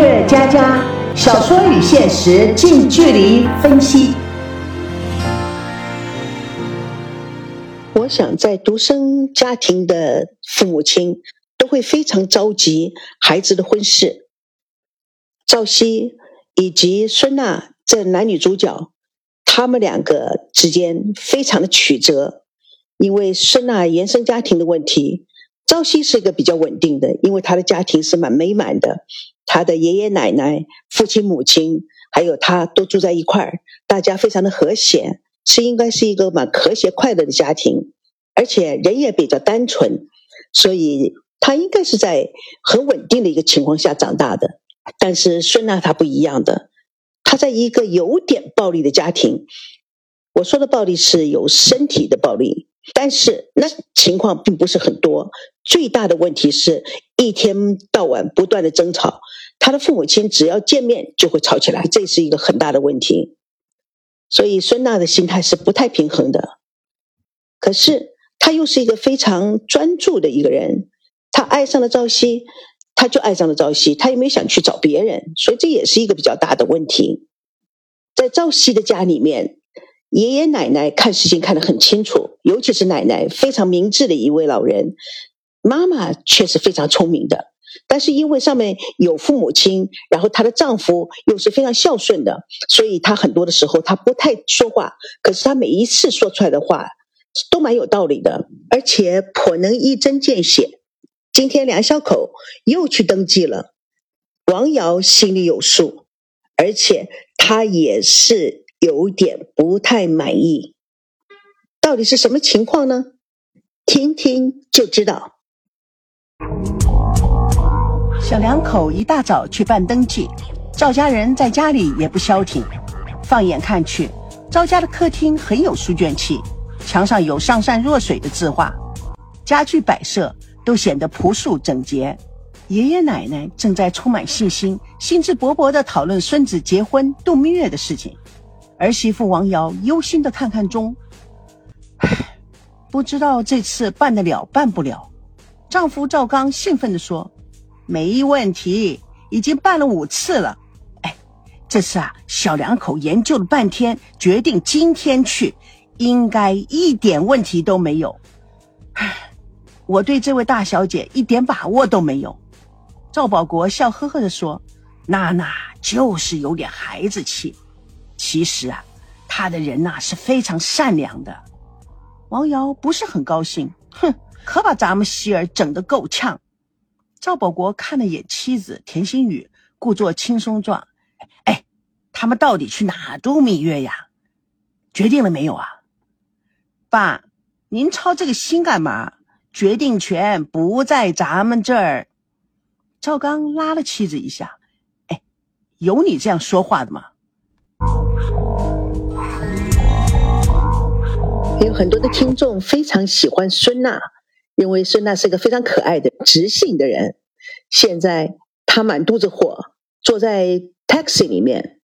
乐佳佳小说与现实近距离分析。我想，在独生家庭的父母亲都会非常着急孩子的婚事。赵熙以及孙娜这男女主角，他们两个之间非常的曲折，因为孙娜原生家庭的问题。赵熙是一个比较稳定的，因为他的家庭是蛮美满的，他的爷爷奶奶、父亲母亲还有他都住在一块儿，大家非常的和谐，是应该是一个蛮和谐快乐的家庭，而且人也比较单纯，所以他应该是在很稳定的一个情况下长大的。但是孙娜她不一样的，她在一个有点暴力的家庭，我说的暴力是有身体的暴力。但是那情况并不是很多，最大的问题是一天到晚不断的争吵，他的父母亲只要见面就会吵起来，这是一个很大的问题。所以孙娜的心态是不太平衡的。可是他又是一个非常专注的一个人，他爱上了赵熙，他就爱上了赵熙，他也没想去找别人，所以这也是一个比较大的问题。在赵熙的家里面。爷爷奶奶看事情看得很清楚，尤其是奶奶非常明智的一位老人，妈妈却是非常聪明的。但是因为上面有父母亲，然后她的丈夫又是非常孝顺的，所以她很多的时候她不太说话。可是她每一次说出来的话都蛮有道理的，而且颇能一针见血。今天梁小口又去登记了，王瑶心里有数，而且她也是。有点不太满意，到底是什么情况呢？听听就知道。小两口一大早去办登记，赵家人在家里也不消停。放眼看去，赵家的客厅很有书卷气，墙上有上善若水的字画，家具摆设都显得朴素整洁。爷爷奶奶正在充满信心、兴致勃勃地讨论孙子结婚度蜜月的事情。儿媳妇王瑶忧心的看看钟，唉，不知道这次办得了办不了。丈夫赵刚兴奋地说：“没问题，已经办了五次了。哎，这次啊，小两口研究了半天，决定今天去，应该一点问题都没有。唉，我对这位大小姐一点把握都没有。”赵保国笑呵呵地说：“娜娜就是有点孩子气。”其实啊，他的人呐是非常善良的。王瑶不是很高兴，哼，可把咱们希儿整得够呛。赵保国看了眼妻子田心雨，故作轻松状：“哎，他们到底去哪度蜜月呀？决定了没有啊？”爸，您操这个心干嘛？决定权不在咱们这儿。赵刚拉了妻子一下：“哎，有你这样说话的吗？”有很多的听众非常喜欢孙娜，认为孙娜是个非常可爱的直性的人。现在她满肚子火，坐在 taxi 里面，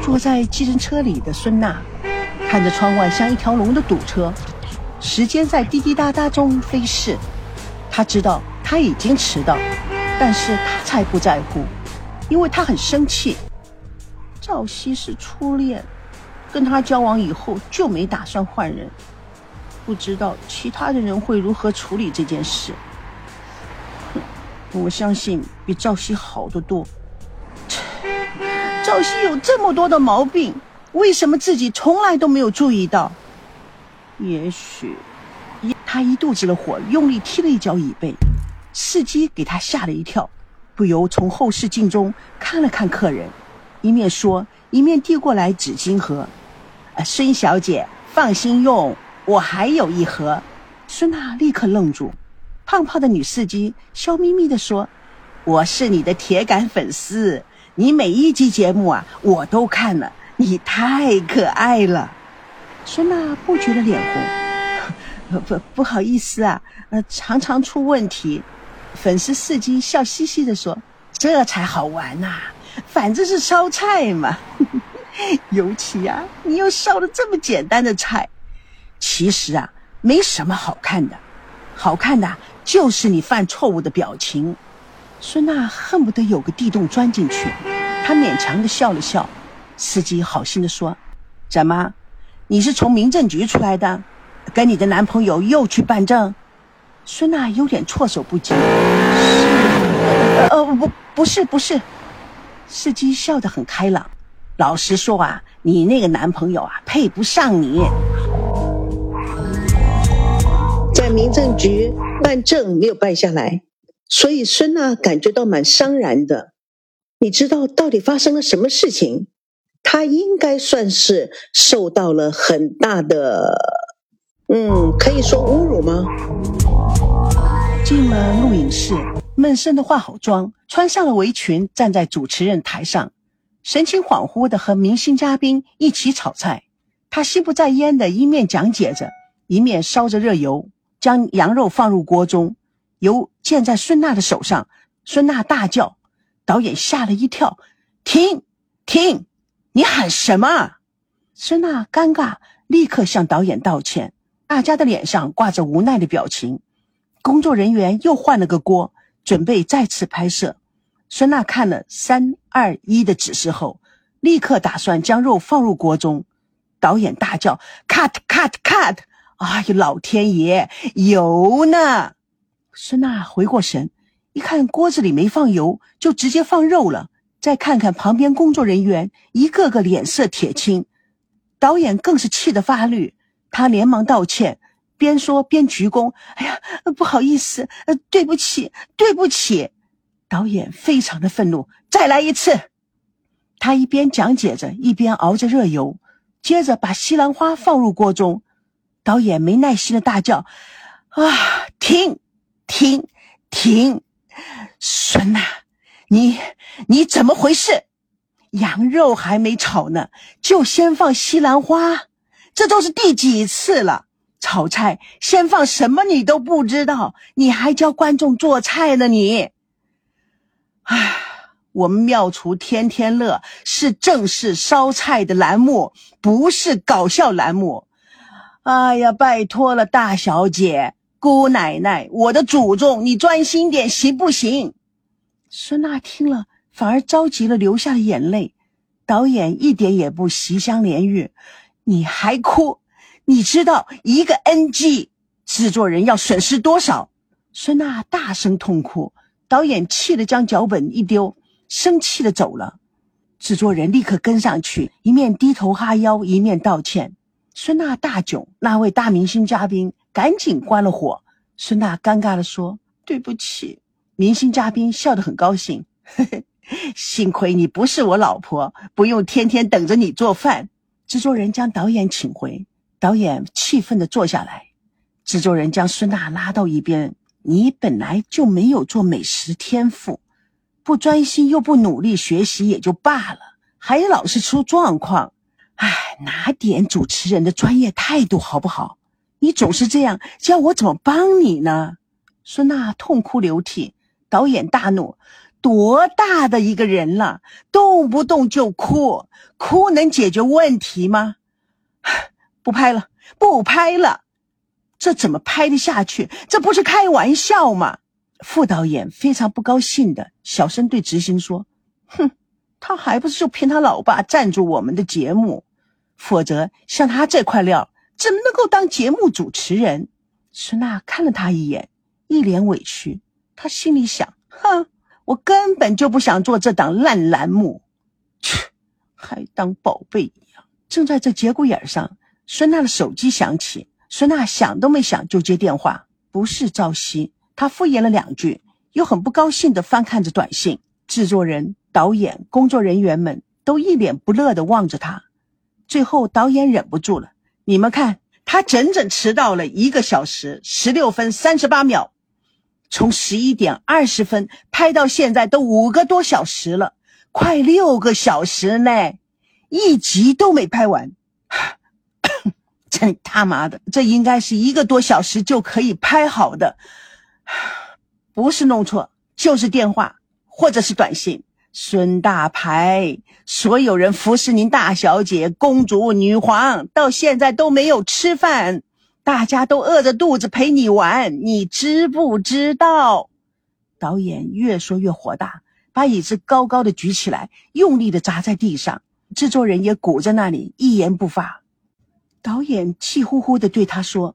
坐在计程车里的孙娜看着窗外像一条龙的堵车，时间在滴滴答答中飞逝。她知道她已经迟到，但是她才不在乎，因为她很生气。赵熙是初恋。跟他交往以后就没打算换人，不知道其他的人会如何处理这件事。我相信比赵熙好得多。赵熙有这么多的毛病，为什么自己从来都没有注意到？也许，他一肚子的火，用力踢了一脚椅背，司机给他吓了一跳，不由从后视镜中看了看客人，一面说，一面递过来纸巾盒。孙小姐，放心用，我还有一盒。孙娜立刻愣住，胖胖的女司机笑眯眯地说：“我是你的铁杆粉丝，你每一集节目啊，我都看了，你太可爱了。”孙娜不觉得脸红，不不好意思啊，呃，常常出问题。粉丝司机笑嘻嘻地说：“这才好玩呐，反正是烧菜嘛。”尤其啊，你又烧了这么简单的菜，其实啊，没什么好看的，好看的就是你犯错误的表情。孙娜恨不得有个地洞钻进去。她勉强的笑了笑。司机好心的说：“怎么，你是从民政局出来的？跟你的男朋友又去办证？”孙娜有点措手不及。“是，呃，不，不是，不是。”司机笑得很开朗。老实说啊，你那个男朋友啊，配不上你。民政局办证没有办下来，所以孙娜感觉到蛮伤然的。你知道到底发生了什么事情？她应该算是受到了很大的，嗯，可以说侮辱吗？进了录影室，闷声的化好妆，穿上了围裙，站在主持人台上。神情恍惚的和明星嘉宾一起炒菜，他心不在焉的一面讲解着，一面烧着热油，将羊肉放入锅中，油溅在孙娜的手上。孙娜大叫，导演吓了一跳：“停，停！你喊什么？”孙娜尴尬，立刻向导演道歉。大家的脸上挂着无奈的表情。工作人员又换了个锅，准备再次拍摄。孙娜看了三二一的指示后，立刻打算将肉放入锅中。导演大叫：“cut cut cut！” 哎呦，老天爷，油呢？孙娜回过神，一看锅子里没放油，就直接放肉了。再看看旁边工作人员，一个个脸色铁青。导演更是气得发绿，他连忙道歉，边说边鞠躬：“哎呀，不好意思，对不起，对不起。”导演非常的愤怒，再来一次。他一边讲解着，一边熬着热油，接着把西兰花放入锅中。导演没耐心的大叫：“啊，停，停，停！孙娜，你你怎么回事？羊肉还没炒呢，就先放西兰花，这都是第几次了？炒菜先放什么你都不知道，你还教观众做菜呢？你！”唉，我们妙厨天天乐是正式烧菜的栏目，不是搞笑栏目。哎呀，拜托了，大小姐、姑奶奶，我的祖宗，你专心点行不行？孙娜听了，反而着急了，流下了眼泪。导演一点也不喜相怜玉，你还哭？你知道一个 NG，制作人要损失多少？孙娜大声痛哭。导演气得将脚本一丢，生气的走了。制作人立刻跟上去，一面低头哈腰，一面道歉。孙娜大囧，那位大明星嘉宾赶紧关了火。孙娜尴尬的说：“对不起。”明星嘉宾笑得很高兴，呵呵，幸亏你不是我老婆，不用天天等着你做饭。制作人将导演请回，导演气愤的坐下来。制作人将孙娜拉到一边。你本来就没有做美食天赋，不专心又不努力学习也就罢了，还老是出状况。唉，拿点主持人的专业态度好不好？你总是这样，叫我怎么帮你呢？孙娜痛哭流涕，导演大怒：多大的一个人了，动不动就哭，哭能解决问题吗？不拍了，不拍了。这怎么拍得下去？这不是开玩笑吗？副导演非常不高兴的小声对执行说：“哼，他还不是就骗他老爸赞助我们的节目？否则像他这块料，怎么能够当节目主持人？”孙娜看了他一眼，一脸委屈。他心里想：“哼，我根本就不想做这档烂栏目，切，还当宝贝一样。”正在这节骨眼上，孙娜的手机响起。孙娜想都没想就接电话，不是赵熙。她敷衍了两句，又很不高兴地翻看着短信。制作人、导演、工作人员们都一脸不乐地望着他。最后，导演忍不住了：“你们看，他整整迟到了一个小时十六分三十八秒，从十一点二十分拍到现在都五个多小时了，快六个小时呢，一集都没拍完。”真他妈的，这应该是一个多小时就可以拍好的，不是弄错就是电话或者是短信。孙大牌，所有人服侍您大小姐、公主、女皇，到现在都没有吃饭，大家都饿着肚子陪你玩，你知不知道？导演越说越火大，把椅子高高的举起来，用力的砸在地上。制作人也鼓在那里，一言不发。导演气呼呼的对他说：“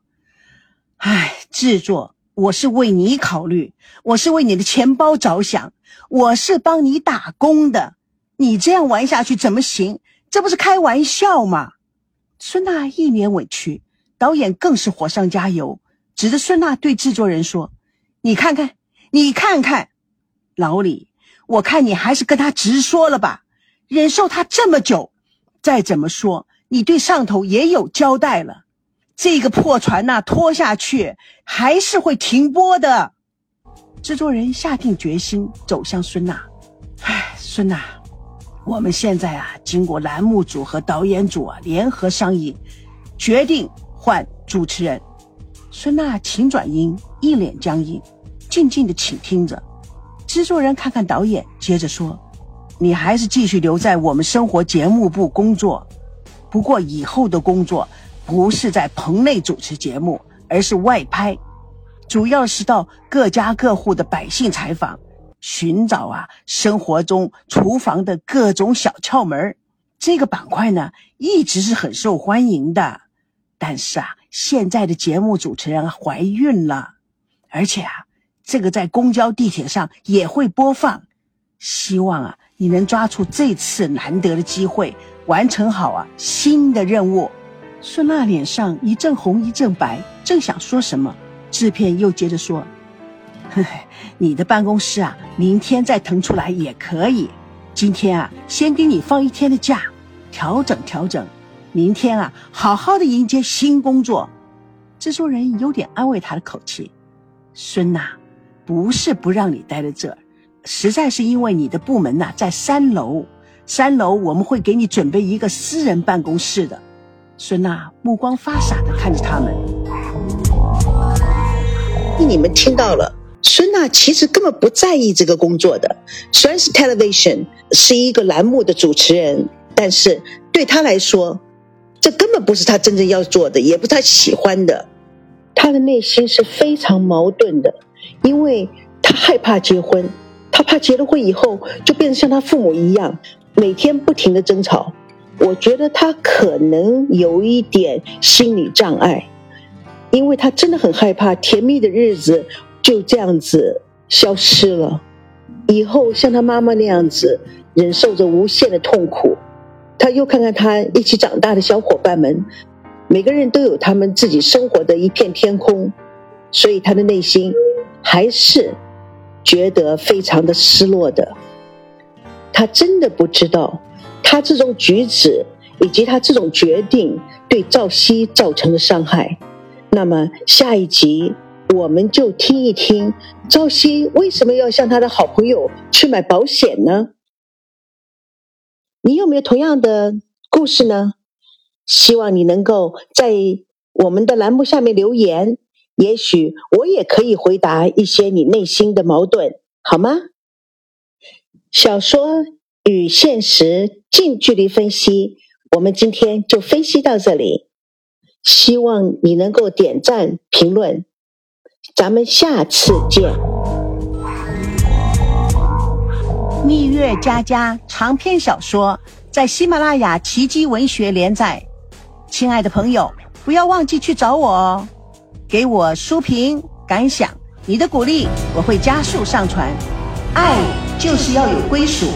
哎，制作，我是为你考虑，我是为你的钱包着想，我是帮你打工的。你这样玩下去怎么行？这不是开玩笑吗？”孙娜一脸委屈，导演更是火上加油，指着孙娜对制作人说：“你看看，你看看，老李，我看你还是跟他直说了吧。忍受他这么久，再怎么说。”你对上头也有交代了，这个破船呐拖下去还是会停播的。制作人下定决心走向孙娜，唉，孙娜，我们现在啊，经过栏目组和导演组啊联合商议，决定换主持人。孙娜请转音，一脸僵硬，静静的倾听着。制作人看看导演，接着说：“你还是继续留在我们生活节目部工作。”不过以后的工作不是在棚内主持节目，而是外拍，主要是到各家各户的百姓采访，寻找啊生活中厨房的各种小窍门这个板块呢一直是很受欢迎的。但是啊，现在的节目主持人怀孕了，而且啊，这个在公交、地铁上也会播放。希望啊，你能抓住这次难得的机会。完成好啊，新的任务。孙娜脸上一阵红一阵白，正想说什么，制片又接着说：“嘿嘿，你的办公室啊，明天再腾出来也可以。今天啊，先给你放一天的假，调整调整。明天啊，好好的迎接新工作。”制作人有点安慰他的口气：“孙娜，不是不让你待在这儿，实在是因为你的部门呐在三楼。”三楼我们会给你准备一个私人办公室的。孙娜目光发傻的看着他们。你们听到了，孙娜其实根本不在意这个工作的。虽然是 television 是一个栏目的主持人，但是对他来说，这根本不是他真正要做的，也不是他喜欢的。他的内心是非常矛盾的，因为他害怕结婚，他怕结了婚以后就变得像他父母一样。每天不停的争吵，我觉得他可能有一点心理障碍，因为他真的很害怕甜蜜的日子就这样子消失了，以后像他妈妈那样子忍受着无限的痛苦。他又看看他一起长大的小伙伴们，每个人都有他们自己生活的一片天空，所以他的内心还是觉得非常的失落的。他真的不知道，他这种举止以及他这种决定对赵熙造成的伤害。那么下一集我们就听一听赵熙为什么要向他的好朋友去买保险呢？你有没有同样的故事呢？希望你能够在我们的栏目下面留言，也许我也可以回答一些你内心的矛盾，好吗？小说与现实近距离分析，我们今天就分析到这里。希望你能够点赞评论，咱们下次见。蜜月佳佳长篇小说在喜马拉雅奇迹文学连载，亲爱的朋友，不要忘记去找我哦，给我书评感想，你的鼓励我会加速上传。爱就是要有归属。